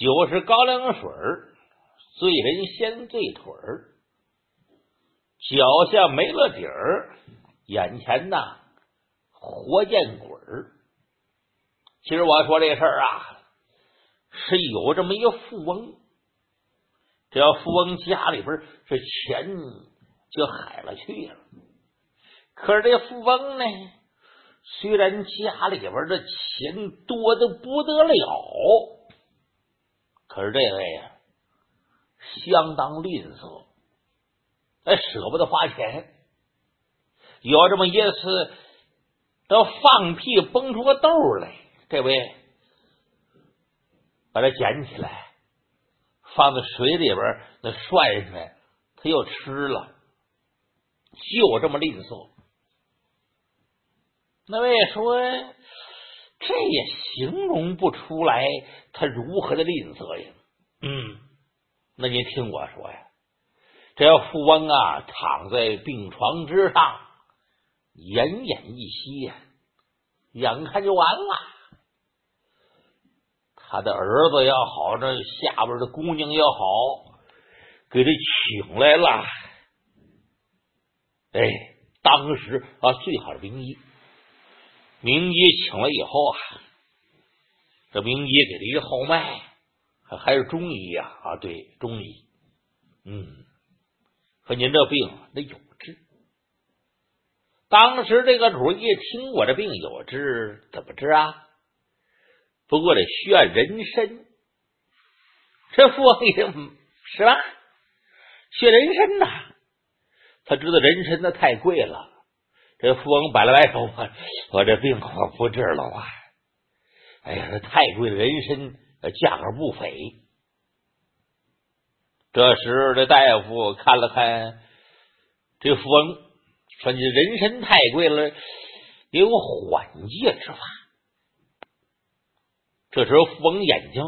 酒是高粱水醉人先醉腿儿，脚下没了底儿，眼前呐活见鬼儿。其实我说这事儿啊，是有这么一个富翁，这要富翁家里边这钱就海了去了，可是这富翁呢，虽然家里边的钱多的不得了。可是这位呀，相当吝啬，哎，舍不得花钱。有这么一次，都放屁崩出个豆来，这位把它捡起来，放在水里边，那涮一涮，他又吃了，就这么吝啬。那位说。这也形容不出来他如何的吝啬呀。嗯，那您听我说呀，这富翁啊躺在病床之上，奄奄一息呀，眼看就完了。他的儿子也好，这下边的姑娘也好，给他请来了。哎，当时啊，最好的名医。名医请了以后啊，这名医给他一号脉，还是中医呀啊，对，中医。嗯，说您这病那有治。当时这个主一听我这病有治，怎么治啊？不过得需要人参。这富翁是吧？需要人参呐，他知道人参那太贵了。这富翁摆了摆手，我这病我不治了啊！哎呀，这太贵的人参，价格不菲。这时，这大夫看了看这富翁，说：“你人参太贵了，有缓解之法。”这时候，富翁眼睛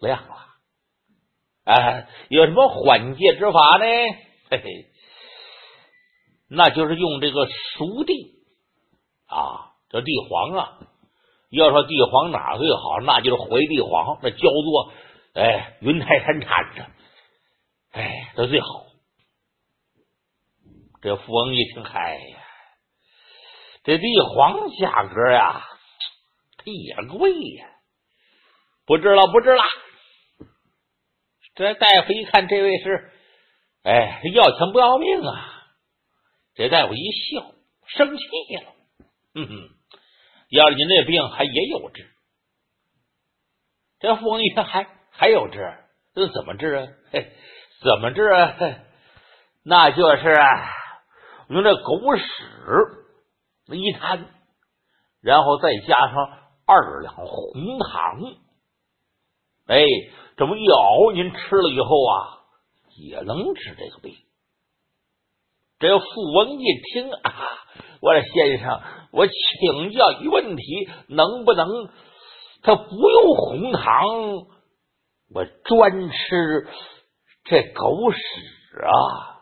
亮了，啊，有什么缓解之法呢？嘿嘿。那就是用这个熟地啊，这地黄啊，要说地黄哪最好，那就是回地黄，那叫做哎云台山产的，哎，这最好。这富翁一听，嗨呀，这地黄价格呀，它也贵呀，不治了，不治了。这大夫一看，这位是哎，要钱不要命啊！这大夫一笑，生气了。嗯哼，要是您这病还也有治。这富翁一听还还有治，这怎么治啊？嘿，怎么治啊？那就是啊用这狗屎那一摊，然后再加上二两红糖，哎，这么一熬，您吃了以后啊，也能治这个病。这富翁一听啊，我说先生，我请教一问题，能不能他不用红糖，我专吃这狗屎啊？